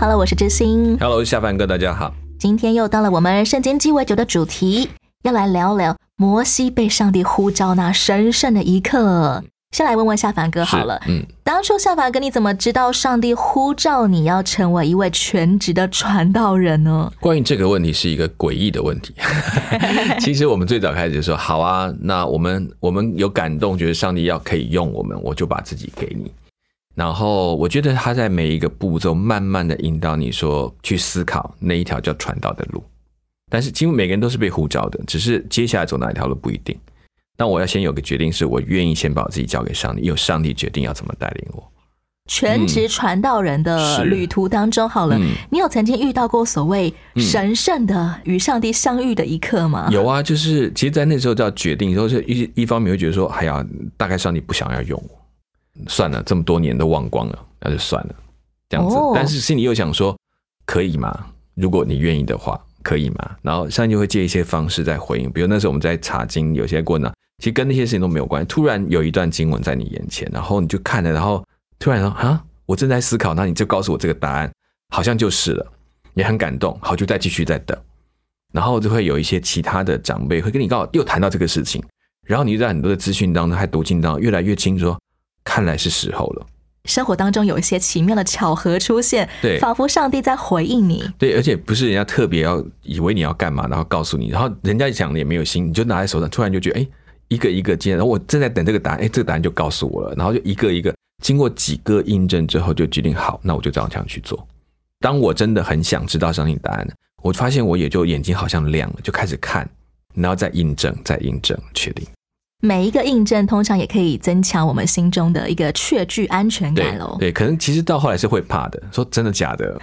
Hello，我是知心。Hello，下凡哥，大家好。今天又到了我们圣经鸡尾酒的主题，要来聊聊摩西被上帝呼召那神圣的一刻。先来问问夏凡哥好了，嗯，当初夏凡哥你怎么知道上帝呼召你要成为一位全职的传道人呢？关于这个问题是一个诡异的问题。其实我们最早开始就说，好啊，那我们我们有感动，觉得上帝要可以用我们，我就把自己给你。然后我觉得他在每一个步骤慢慢的引导你说去思考那一条叫传道的路。但是几乎每个人都是被呼召的，只是接下来走哪一条路不一定。那我要先有个决定，是我愿意先把我自己交给上帝，由上帝决定要怎么带领我。全职传道人的旅途当中，好了，嗯你有曾经遇到过所谓神圣的与上帝相遇的一刻吗？有啊，就是其实，在那时候就要决定，说是一一方面会觉得说，哎呀，大概上帝不想要用我，算了，这么多年都忘光了，那就算了，这样子。哦但是心里又想说，可以吗？如果你愿意的话，可以吗？然后上帝就会借一些方式在回应，比如那时候我们在查经，有些过呢，其实跟那些事情都没有关系。突然有一段经文在你眼前，然后你就看了，然后突然说啊，我正在思考，那你就告诉我这个答案，好像就是了，也很感动，好，就再继续再等。然后就会有一些其他的长辈会跟你告又谈到这个事情，然后你就在很多的资讯当中，还读经当中越来越清楚说，看来是时候了。生活当中有一些奇妙的巧合出现，对仿佛上帝在回应你。对，而且不是人家特别要以为你要干嘛，然后告诉你，然后人家讲的也没有心，你就拿在手上，突然就觉得，哎，一个一个接，然后我正在等这个答案，哎，这个答案就告诉我了，然后就一个一个经过几个印证之后，就决定好，那我就照这样去做。当我真的很想知道上帝答案，我发现我也就眼睛好像亮了，就开始看，然后再印证，再印证，确定。每一个印证通常也可以增强我们心中的一个确据安全感喽。对，可能其实到后来是会怕的，说真的假的，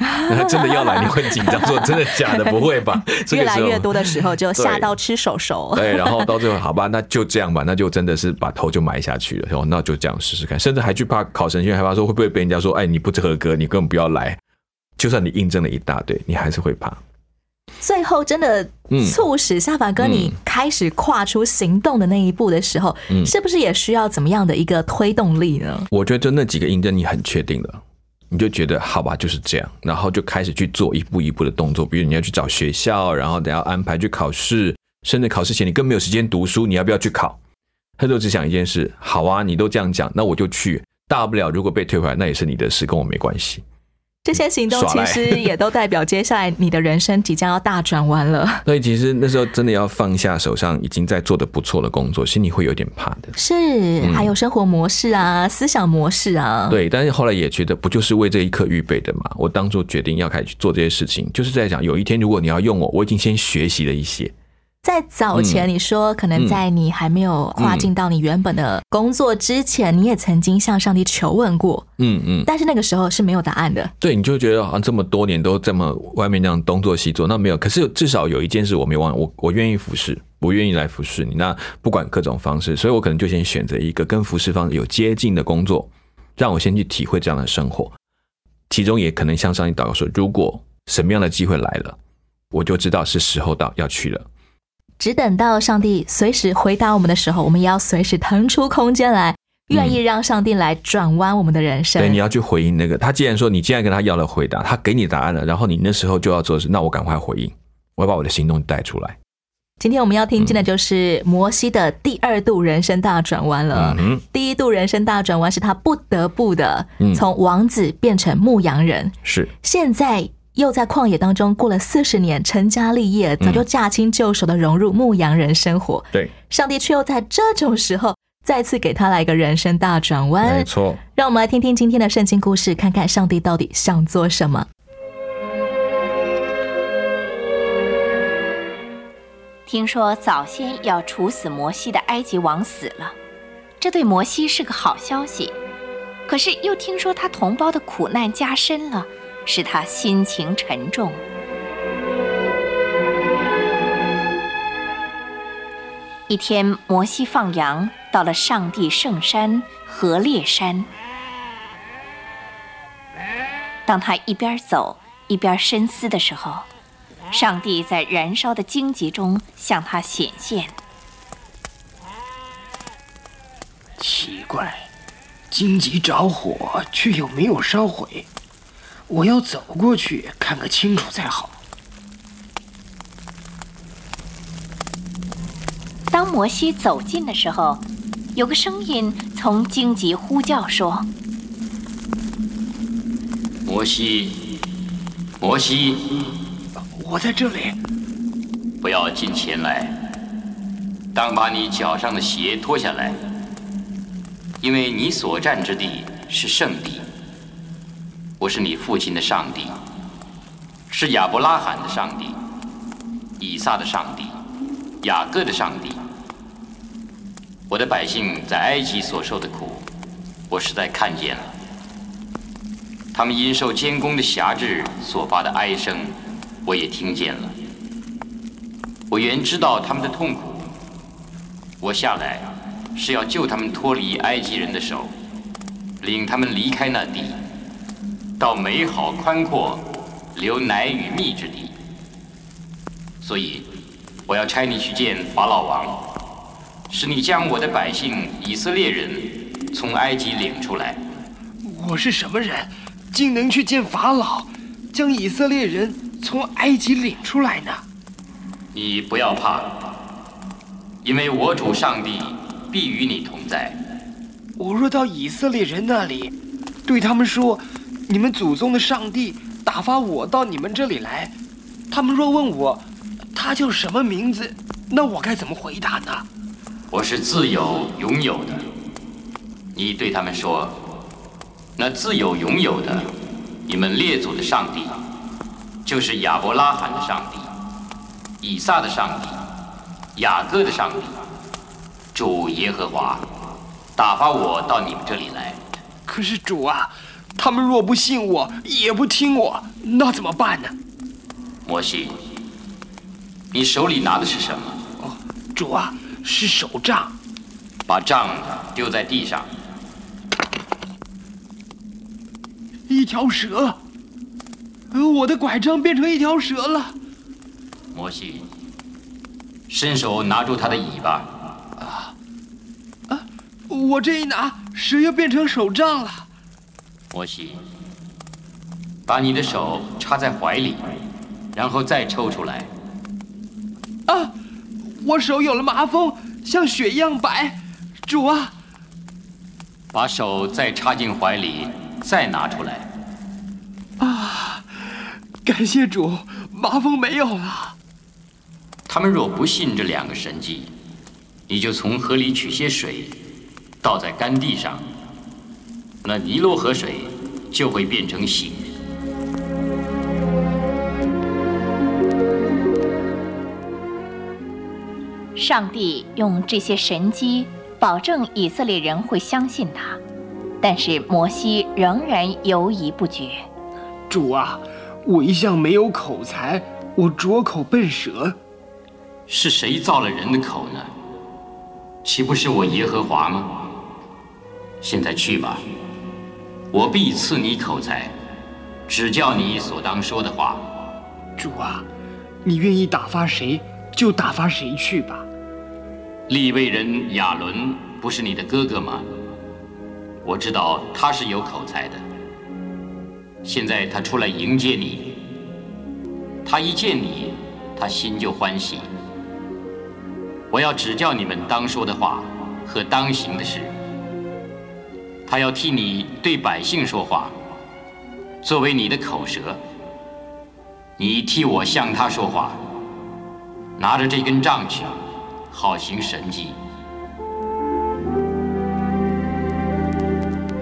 真的要来你会很紧张，说真的假的不会吧？越来越多的时候就吓对到吃手手。对，然后到最后好吧，那就这样吧，那就真的是把头就埋下去了，然后那就这样试试看，甚至还去怕考神学院，害怕说会不会被人家说，哎，你不合格，你根本不要来。就算你印证了一大堆，你还是会怕。最后真的嗯促使夏凡哥你开始跨出行动的那一步的时候，嗯是不是也需要怎么样的一个推动力呢？我觉得就那几个印证你很确定了，你就觉得好吧，就是这样，然后就开始去做一步一步的动作，比如你要去找学校，然后等下安排去考试，甚至考试前你更没有时间读书，你要不要去考？他就只想一件事，好啊，你都这样讲，那我就去，大不了如果被退回来，那也是你的事，跟我没关系。这些行动其实也都代表接下来你的人生即将要大转弯了。所以其实那时候真的要放下手上已经在做的不错的工作，心里会有点怕的。是，还有生活模式啊，思想模式啊。对，但是后来也觉得不就是为这一刻预备的嘛？我当初决定要开始去做这些事情，就是在想有一天如果你要用我，我已经先学习了一些。在早前，你说可能在你还没有跨进到你原本的工作之前，你也曾经向上帝求问过，嗯嗯，但是那个时候是没有答案的。对，你就会觉得好像这么多年都这么外面这样东做西做，那没有。可是至少有一件事我没忘，我我愿意服侍，我愿意来服侍你。那不管各种方式，所以我可能就先选择一个跟服侍方有接近的工作，让我先去体会这样的生活。其中也可能向上帝祷告说，如果什么样的机会来了，我就知道是时候到要去了。只等到上帝随时回答我们的时候，我们也要随时腾出空间来，愿意让上帝来转弯我们的人生。对，你要去回应那个。他既然说你既然跟他要了回答，他给你答案了，然后你那时候就要做的是，那我赶快回应，我要把我的行动带出来。今天我们要听见的就是摩西的第二度人生大转弯了。嗯哼，第一度人生大转弯是他不得不的嗯从王子变成牧羊人，是现在又在旷野当中过了四十年，成家立业，早就驾轻就熟的融入牧羊人生活。对，上帝却又在这种时候再次给他来一个人生大转弯没。错。让我们来听听今天的圣经故事，看看上帝到底想做什么。听说早先要处死摩西的埃及王死了，这对摩西是个好消息。可是又听说他同胞的苦难加深了，使他心情沉重。一天，摩西放羊，到了上帝圣山何烈山。当他一边走一边深思的时候，上帝在燃烧的荆棘中向他显现。奇怪，荆棘着火却又没有烧毁，我要走过去看个清楚才好。当摩西走近的时候，有个声音从荆棘呼叫说：“摩西，摩西，我在这里。不要近前来。当把你脚上的鞋脱下来，因为你所站之地是圣地。我是你父亲的上帝，是亚伯拉罕的上帝，以撒的上帝，雅各的上帝。我的百姓在埃及所受的苦，我实在看见了。他们因受监工的辖制所发的哀声，我也听见了。我原知道他们的痛苦。我下来是要救他们脱离埃及人的手，领他们离开那地，到美好宽阔、留奶与蜜之地。所以，我要差你去见法老王，使你将我的百姓以色列人从埃及领出来。我是什么人，竟能去见法老，将以色列人从埃及领出来呢？你不要怕，因为我主上帝必与你同在。我若到以色列人那里，对他们说：“你们祖宗的上帝打发我到你们这里来。”他们若问我他叫什么名字，那我该怎么回答呢？我是自有拥有的。你对他们说：“那自有拥有的，你们列祖的上帝，就是亚伯拉罕的上帝。”以撒的上帝，雅各的上帝，主耶和华，打发我到你们这里来。可是主啊，他们若不信我，也不听我，那怎么办呢？摩西，你手里拿的是什么？哦，主啊，是手杖。把杖丢在地上。一条蛇。呃，我的拐杖变成一条蛇了。摩西，伸手拿住他的尾巴。啊啊！我这一拿，蛇又变成手杖了。摩西，把你的手插在怀里，然后再抽出来。啊！我手有了麻风，像雪一样白。主啊！把手再插进怀里，再拿出来。啊！感谢主，麻风没有了。他们若不信这两个神迹，你就从河里取些水，倒在干地上，那尼罗河水就会变成血。上帝用这些神机保证以色列人会相信他，但是摩西仍然犹疑不决。主啊，我一向没有口才，我拙口笨舌。是谁造了人的口呢？岂不是我耶和华吗？现在去吧，我必赐你口才，指教你所当说的话。主啊，你愿意打发谁就打发谁去吧。利未人亚伦不是你的哥哥吗？我知道他是有口才的。现在他出来迎接你，他一见你，他心就欢喜。我要指教你们当说的话和当行的事。他要替你对百姓说话，作为你的口舌。你替我向他说话，拿着这根杖去，好行神迹。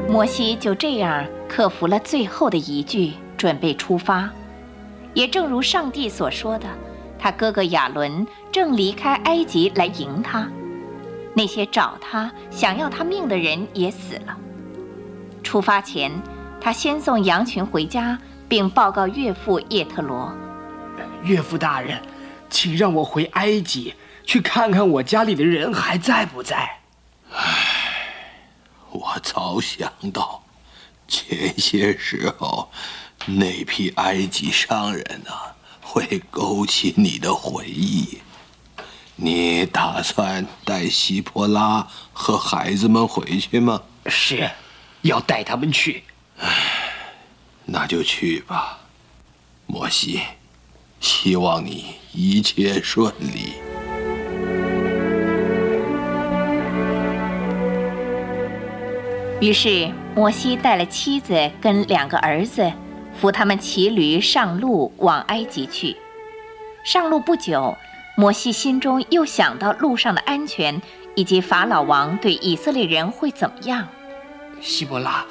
摩西就这样克服了最后的一句，准备出发。也正如上帝所说的。他哥哥亚伦正离开埃及来迎他，那些找他、想要他命的人也死了。出发前，他先送羊群回家，并报告岳父叶特罗。岳父大人，请让我回埃及去看看我家里的人还在不在。我早想到，前些时候那批埃及商人啊，会勾起你的回忆。你打算带希波拉和孩子们回去吗？是，要带他们去。那就去吧，摩西。希望你一切顺利。于是摩西带了妻子跟两个儿子，扶他们骑驴上路往埃及去。上路不久，摩西心中又想到路上的安全，以及法老王对以色列人会怎么样。希伯拉，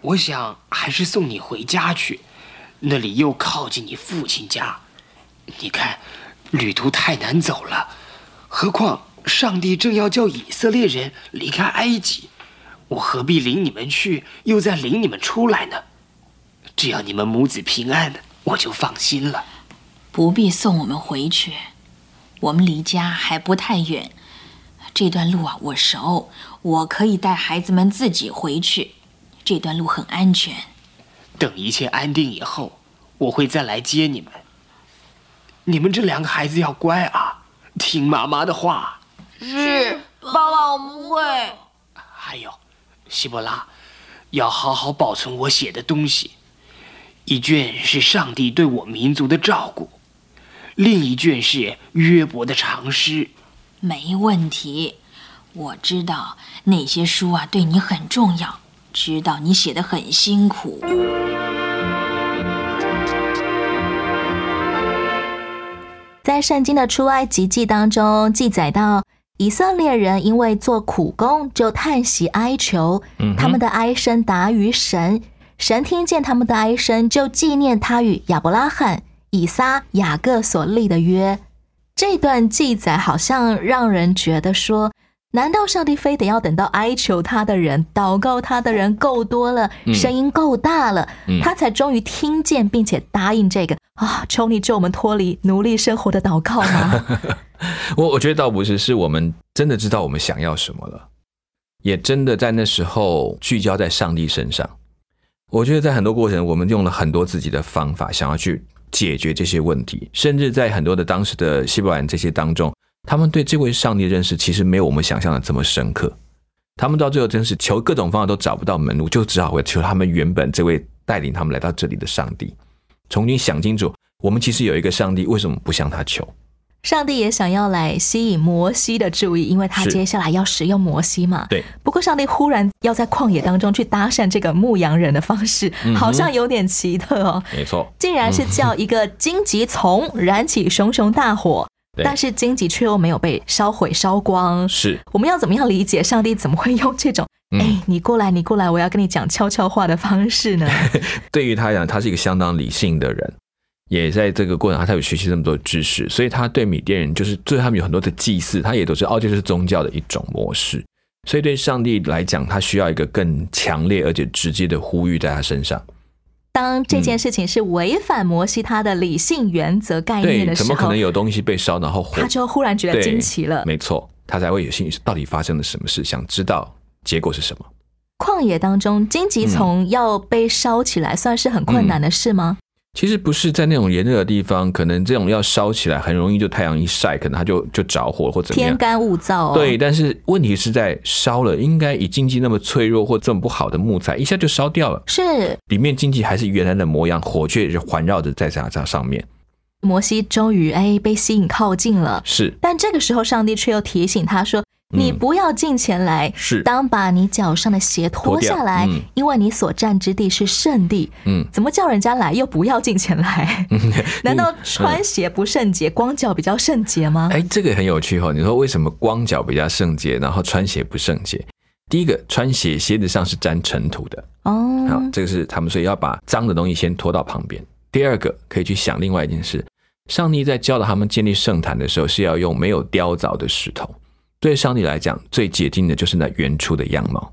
我想还是送你回家去，那里又靠近你父亲家。你看，旅途太难走了，何况上帝正要叫以色列人离开埃及，我何必领你们去，又再领你们出来呢？只要你们母子平安，我就放心了。不必送我们回去，我们离家还不太远，这段路啊我熟，我可以带孩子们自己回去，这段路很安全。等一切安定以后，我会再来接你们。你们这两个孩子要乖啊，听妈妈的话。是，爸爸，我们会。还有，希伯拉，要好好保存我写的东西。一卷是上帝对我民族的照顾，另一卷是约伯的长诗。没问题，我知道那些书啊对你很重要，知道你写的很辛苦。在圣经的出埃及记当中记载到，以色列人因为做苦工，就叹息哀求，他们的哀声达于神，神听见他们的哀声，就纪念他与亚伯拉罕、以撒、雅各所立的约。这段记载好像让人觉得说。难道上帝非得要等到哀求他的人、祷告他的人够多了，声音够大了，他才终于听见并且答应这个啊？求你救我们脱离奴隶生活的祷告吗？我我觉得倒不是，是我们真的知道我们想要什么了，也真的在那时候聚焦在上帝身上。我觉得在很多过程，我们用了很多自己的方法，想要去解决这些问题，甚至在很多的当时的希伯来这些当中。他们对这位上帝的认识其实没有我们想象的这么深刻，他们到最后真是求各种方法都找不到门路，就只好会求他们原本这位带领他们来到这里的上帝，重新想清楚，我们其实有一个上帝，为什么不向他求？上帝也想要来吸引摩西的注意，因为他接下来要使用摩西嘛。对。不过上帝忽然要在旷野当中去搭讪这个牧羊人的方式，好像有点奇特哦。没错，竟然是叫一个荆棘丛燃起熊熊大火。但是荆棘却又没有被烧毁烧光，是我们要怎么样理解上帝怎么会用这种哎，你过来，你过来，我要跟你讲悄悄话的方式呢？对于他讲，他是一个相当理性的人，也在这个过程他有学习这么多知识，所以他对米甸人就是对他们有很多的祭祀，他也都是哦，就是宗教的一种模式。所以对上帝来讲，他需要一个更强烈而且直接的呼吁在他身上。当这件事情是违反摩西他的理性原则概念的时候，怎么可能有东西被烧，然后他就忽然觉得惊奇了？没错，他才会有兴趣，到底发生了什么事，想知道结果是什么。旷野当中，荆棘丛要被烧起来，算是很困难的事吗？其实不是在那种炎热的地方，可能这种要烧起来很容易，就太阳一晒，可能它就就着火或怎么样。天干物燥。对，但是问题是在烧了，应该以经济那么脆弱或这么不好的木材，一下就烧掉了。是，里面经济还是原来的模样，火却是环绕着在这这上面。摩西终于哎被吸引靠近了，是。但这个时候，上帝却又提醒他说。你不要近前来，是当把你脚上的鞋脱下来，因为你所站之地是圣地。嗯，怎么叫人家来又不要近前来？难道穿鞋不圣洁，光脚比较圣洁吗？哎，这个很有趣哈。你说为什么光脚比较圣洁，然后穿鞋不圣洁？第一个，穿鞋鞋子上是沾尘土的哦。好，这个是他们所以要把脏的东西先拖到旁边。第二个，可以去想另外一件事：上帝在教导他们建立圣坛的时候，是要用没有雕凿的石头。对上帝来讲，最洁净的就是那原初的样貌。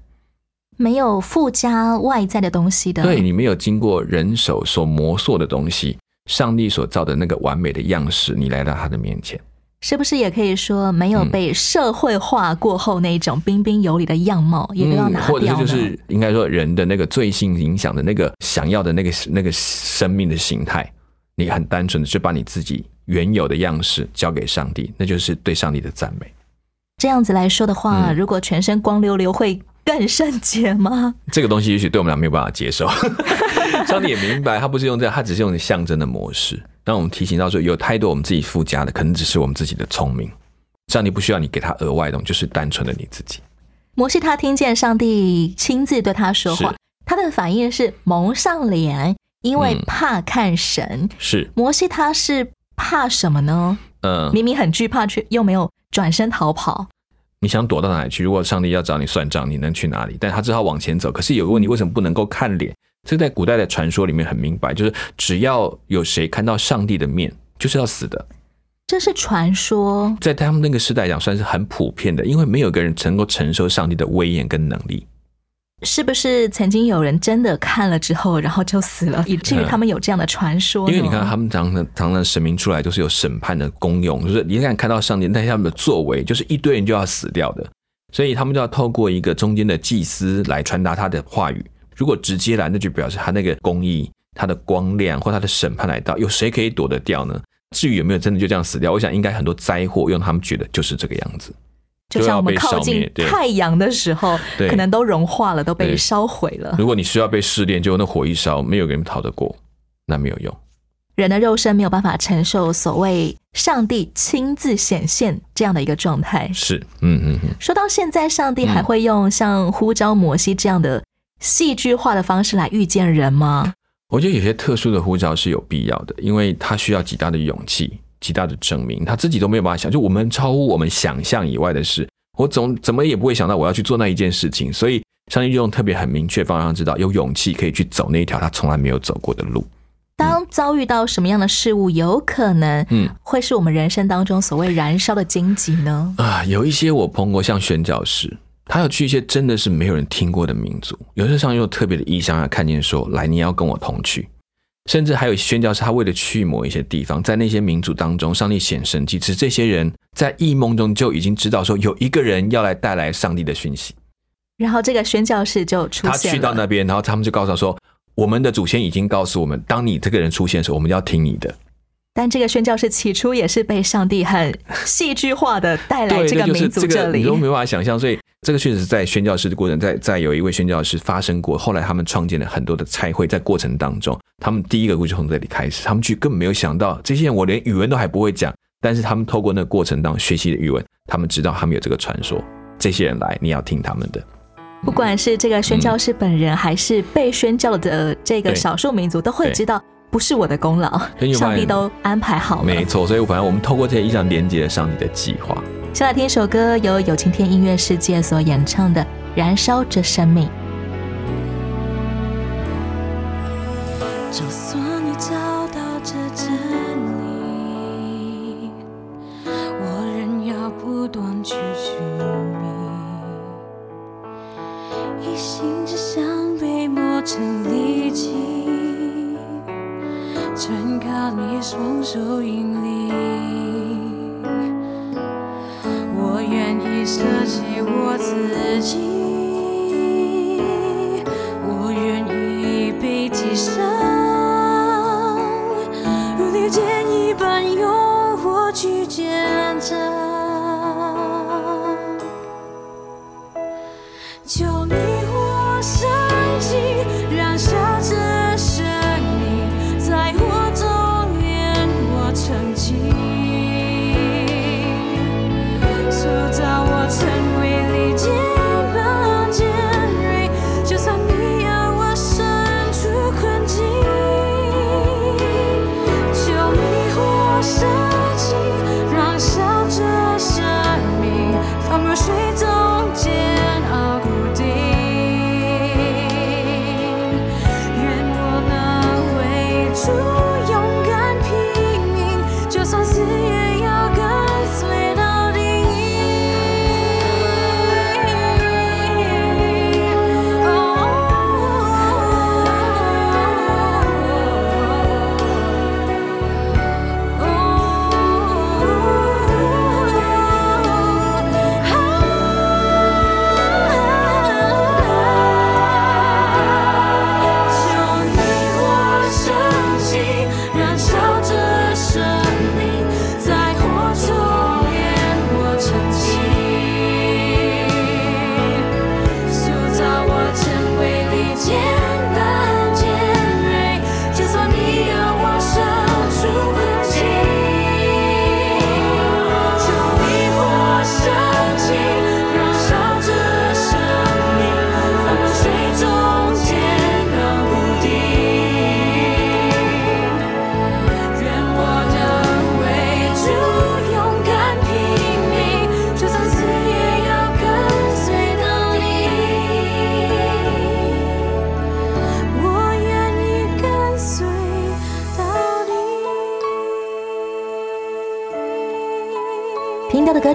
没有附加外在的东西的。对你没有经过人手所磨塑的东西，上帝所造的那个完美的样式，你来到他的面前，是不是也可以说没有被社会化过后那种彬彬有礼的样貌，也都要拿掉呢？或者是就是应该说人的那个罪性影响的那个想要的那个那个生命的形态，你很单纯的就把你自己原有的样式交给上帝，那就是对上帝的赞美。这样子来说的话，嗯如果全身光溜溜，会更圣洁吗？这个东西也许对我们俩没有办法接受。上帝也明白，他不是用这样，他只是用象征的模式，让我们提醒到说，有太多我们自己附加的，可能只是我们自己的聪明。上帝不需要你给他额外的东西，就是单纯的你自己。摩西他听见上帝亲自对他说话，他的反应是蒙上脸，因为嗯怕看神。是，摩西他是怕什么呢？嗯、明明很惧怕，却又没有转身逃跑。你想躲到哪里去？如果上帝要找你算账，你能去哪里？但他只好往前走。可是有个问题，为什么不能够看脸？这个在古代的传说里面很明白，就是只要有谁看到上帝的面，就是要死的。这是传说，在他们那个时代讲，算是很普遍的，因为没有一个人能够承受上帝的威严跟能力。是不是曾经有人真的看了之后，然后就死了，以至于他们有这样的传说呢？因为你看，他们常常常常神明出来都是有审判的功用，就是你看看到上帝，但他们的作为就是一堆人就要死掉的，所以他们就要透过一个中间的祭司来传达他的话语。如果直接来，那就表示他那个公义、他的光亮或他的审判来到，有谁可以躲得掉呢？至于有没有真的就这样死掉，我想应该很多灾祸用他们觉得就是这个样子。就像我们靠近太阳的时候，可能都融化了，都被烧毁了。如果你需要被试炼，就那火一烧，没有人逃得过，那没有用。人的肉身没有办法承受所谓上帝亲自显现这样的一个状态。是，嗯嗯嗯，说到现在，上帝还会用像呼召摩西这样的戏剧化的方式来遇见人吗？我觉得有些特殊的呼召是有必要的，因为他需要极大的勇气、极大的证明，他自己都没有办法想，就我们超乎我们想象以外的事，我总怎么也不会想到我要去做那一件事情，所以上帝就用特别很明确方向知道，有勇气可以去走那一条他从来没有走过的路。当遭遇到什么样的事物，有可能嗯会是我们人生当中所谓燃烧的荆棘呢？啊，有一些我碰过，像宣教士，他要去一些真的是没有人听过的民族，有些上又有特别的意向，要看见说，来，你要跟我同去。甚至还有宣教士，他为了去某一些地方，在那些民族当中，上帝显神迹，其实这些人在异梦中就已经知道说，有一个人要来带来上帝的讯息。然后这个宣教士就出他现了。去到那边，然后他们就告诉他说，我们的祖先已经告诉我们，当你这个人出现的时候，我们要听你的。但这个宣教士起初也是被上帝很戏剧化的带来，这个民族里这个你。都没办法想象，所以这个确实是在宣教士的过程，在在有一位宣教士发生过，后来他们创建了很多的差会，在过程当中，他们第一个故事从这里开始，他们去根本没有想到，这些人我连语文都还不会讲，但是他们透过那个过程当中学习的语文，他们知道他们有这个传说，这些人来，你要听他们的。不管是这个宣教士本人，还是被宣教的这个少数民族，都会知道不是我的功劳上帝都安排好了。没错，所以反正我们透过这些意象连接了上帝的计划。先来听一首歌，由有晴天音乐世界所演唱的《燃烧着生命》。就算你找到这真理，我仍要不断去寻觅。一心只想被磨成利器，全靠你双手引领。舍弃我自己，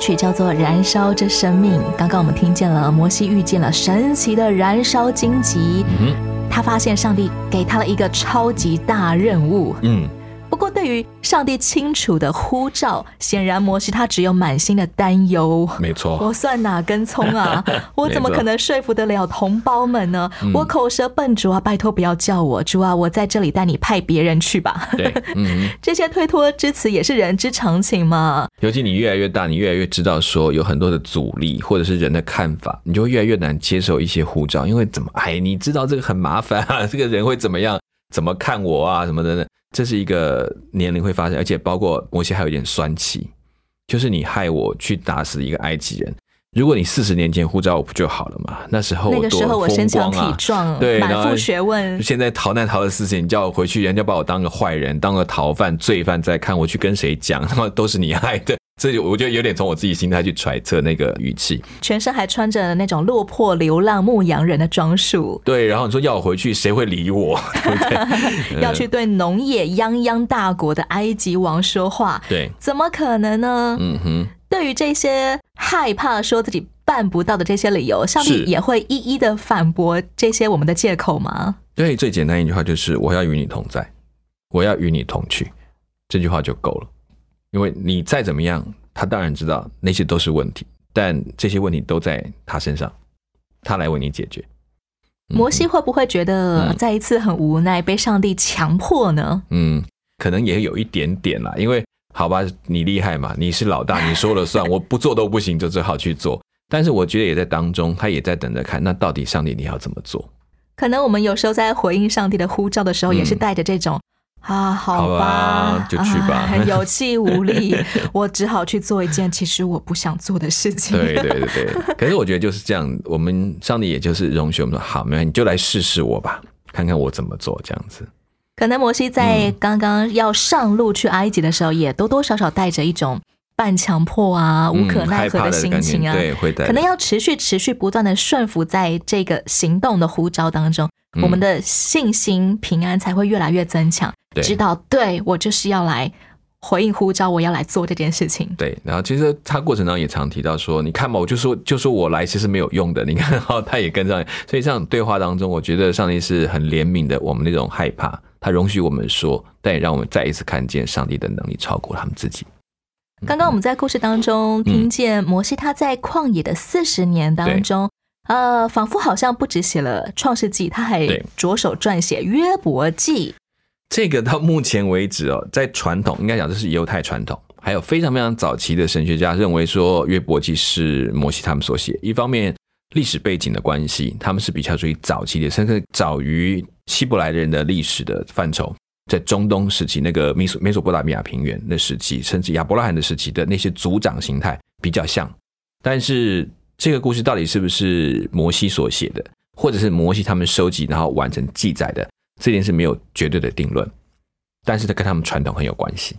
曲叫做《燃烧着生命》。刚刚我们听见了摩西遇见了神奇的燃烧荆棘，嗯他发现上帝给他了一个超级大任务。嗯，对于上帝清楚的呼召，显然摩西他只有满心的担忧。没错。我算哪根葱啊？我怎么可能说服得了同胞们呢？嗯我口舌笨，拙啊，拜托不要叫我，主啊，我在这里带你派别人去吧。对，嗯，这些推脱之词也是人之常情嘛。尤其你越来越大，你越来越知道说有很多的阻力或者是人的看法，你就会越来越难接受一些呼召，因为怎么哎，你知道这个很麻烦啊，这个人会怎么样，怎么看我啊，什么的，这是一个年龄会发生，而且包括摩西还有一点酸气，就是你害我去打死一个埃及人。如果你四十年前呼召我不就好了嘛？那时候那个时候我身强体壮，对，满腹学问。现在逃难逃了四十年，你叫我回去，人家把我当个坏人，当个逃犯、罪犯在看，我去跟谁讲？他妈都是你害的。这我觉得有点从我自己心态去揣测那个语气。全身还穿着那种落魄流浪牧羊人的装束，对，然后你说要我回去，谁会理我？对 不对？要去对农业泱泱大国的埃及王说话，对，怎么可能呢？嗯哼，对于这些害怕说自己办不到的这些理由，上帝也会一一的反驳这些我们的借口吗？对，最简单一句话就是我要与你同在，我要与你同去，这句话就够了。因为你再怎么样，他当然知道那些都是问题，但这些问题都在他身上，他来为你解决。嗯摩西会不会觉得嗯再一次很无奈，被上帝强迫呢？嗯，可能也有一点点啦，因为好吧，你厉害嘛，你是老大，你说了算，我不做都不行，就只好去做。但是我觉得也在当中，他也在等着看，那到底上帝你要怎么做？可能我们有时候在回应上帝的呼召的时候，嗯也是带着这种。啊，好好吧就去吧啊 有气无力，我只好去做一件其实我不想做的事情。对对对对。可是我觉得就是这样，我们上帝也就是容许我们说，好，没关系，你就来试试我吧，看看我怎么做，这样子。可能摩西在刚刚要上路去埃及的时候，也多多少少带着一种半强迫啊、无可奈何的心情啊，嗯对，会带。可能要持续、持续不断的顺服在这个行动的呼召当中，嗯我们的信心、平安才会越来越增强。对知道，对我就是要来回应呼召，我要来做这件事情。对，然后其实他过程当中也常提到说，你看嘛，我就说就说我来其实没有用的，你看，然后他也跟上，所以这样对话当中，我觉得上帝是很怜悯的，我们那种害怕，他容许我们说，但也让我们再一次看见上帝的能力超过他们自己。刚刚我们在故事当中听见摩西他在旷野的四十年当中，呃，仿佛好像不只写了创世纪，他还对着手撰写约伯记。这个 到目前为止哦，在传统应该讲这是犹太传统，还有非常非常早期的神学家认为说约伯记是摩西他们所写。一方面历史背景的关系，他们是比较属于早期的，甚至早于希伯来人的历史的范畴。在中东时期，那个美索美索不达米亚平原的时期，甚至亚伯拉罕的时期的那些族长形态比较像。但是这个故事到底是不是摩西所写的，或者是摩西他们收集然后完成记载的，这件事没有绝对的定论。但是它跟他们传统很有关系。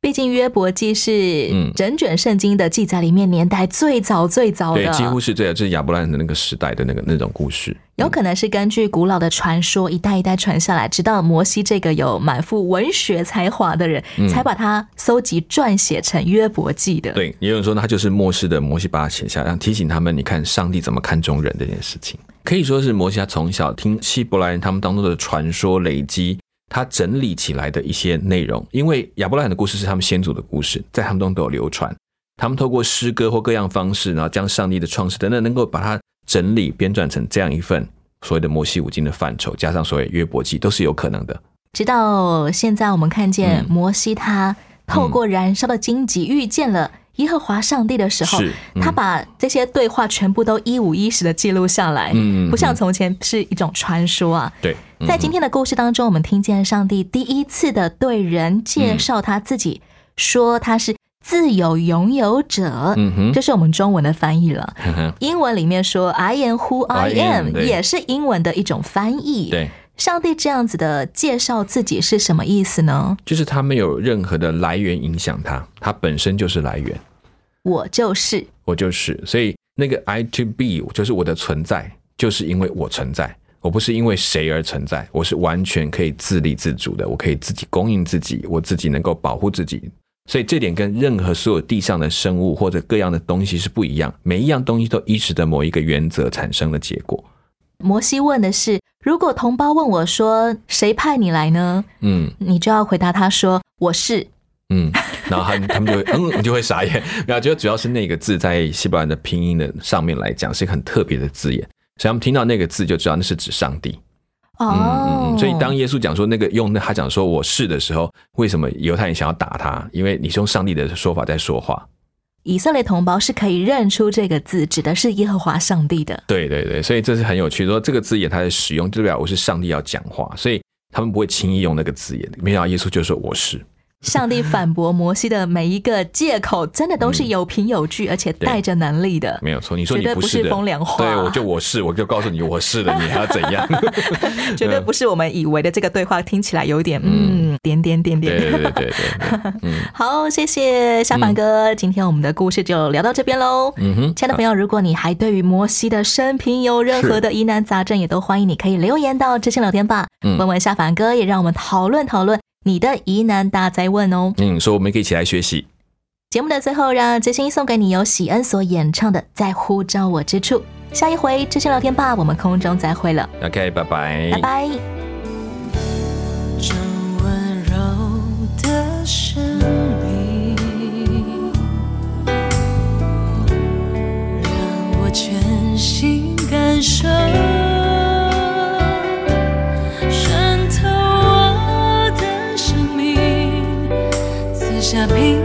毕竟约伯记是嗯整卷圣经的记载里面年代最早最早的，对，几乎是这样，这是亚伯拉罕的那个时代的那个那种故事。有可能是根据古老的传说一代一代传下来，直到摩西这个有满腹文学才华的人，嗯才把它搜集撰写成约伯记的。对，也有人说他就是末世的摩西把它写下来，让提醒他们，你看上帝怎么看重人这件事情。可以说是摩西他从小听希伯来人他们当中的传说累积，他整理起来的一些内容。因为亚伯拉罕的故事是他们先祖的故事，在他们中都有流传。他们透过诗歌或各样方式，然后将上帝的创世等等，能够把它整理编撰成这样一份所谓的摩西五经的范畴，加上所谓约伯记，都是有可能的。直到现在，我们看见嗯摩西他透过燃烧的荆棘遇见了耶和华上帝的时候，嗯他把这些对话全部都一五一十的记录下来，不像从前是一种传说啊。对，嗯在今天的故事当中，我们听见上帝第一次的对人介绍他自己，说他是自有拥有者，嗯哼这是我们中文的翻译了。英文里面说 “I am who I I am，am”，对也是英文的一种翻译。对，上帝这样子的介绍自己是什么意思呢？就是他没有任何的来源影响他，他本身就是来源。我就是，我就是，所以那个 I to be 就是我的存在，就是因为我存在，我不是因为谁而存在，我是完全可以自立自主的，我可以自己供应自己，我自己能够保护自己，所以这点跟任何所有地上的生物或者各样的东西是不一样，每一样东西都依持的某一个原则产生的结果。摩西问的是：如果同胞问我说谁派你来呢？嗯你就要回答他说我是。嗯，然后他们他们就会嗯，就会傻眼。然后觉得主要是那个字在西班牙的拼音的上面来讲是一个很特别的字眼，所以他们听到那个字就知道那是指上帝。嗯嗯哦，嗯，所以当耶稣讲说那个用那他讲说我是的时候，为什么犹太人想要打他？因为你是用上帝的说法在说话。以色列同胞是可以认出这个字指的是耶和华上帝的。对对对，所以这是很有趣。说这个字眼它的使用，就代表我是上帝要讲话，所以他们不会轻易用那个字眼。没想到耶稣就说我是。上帝反驳摩西的每一个借口，真的都是有凭有据，而且带着能力的。没有错，你说绝对不是风凉话。对我就我是，我就告诉你我是了，你还要怎样？绝对不是我们以为的这个对话，听起来有点嗯。点点点点。对对对对 好，谢谢夏凡哥，今天我们的故事就聊到这边喽。嗯哼，亲爱的朋友，如果你还对于摩西的生平有任何的疑难杂症，也都欢迎你可以留言到知心聊天吧，嗯。问问夏凡哥，也让我们讨论讨论你的疑难大灾问哦。嗯，所以我们可以一起来学习。节目的最后，让知心送给你由喜恩所演唱的《在呼召我之处》。下一回知心聊天吧，我们空中再会了。OK，拜拜，拜拜。让我全心感受。caminho.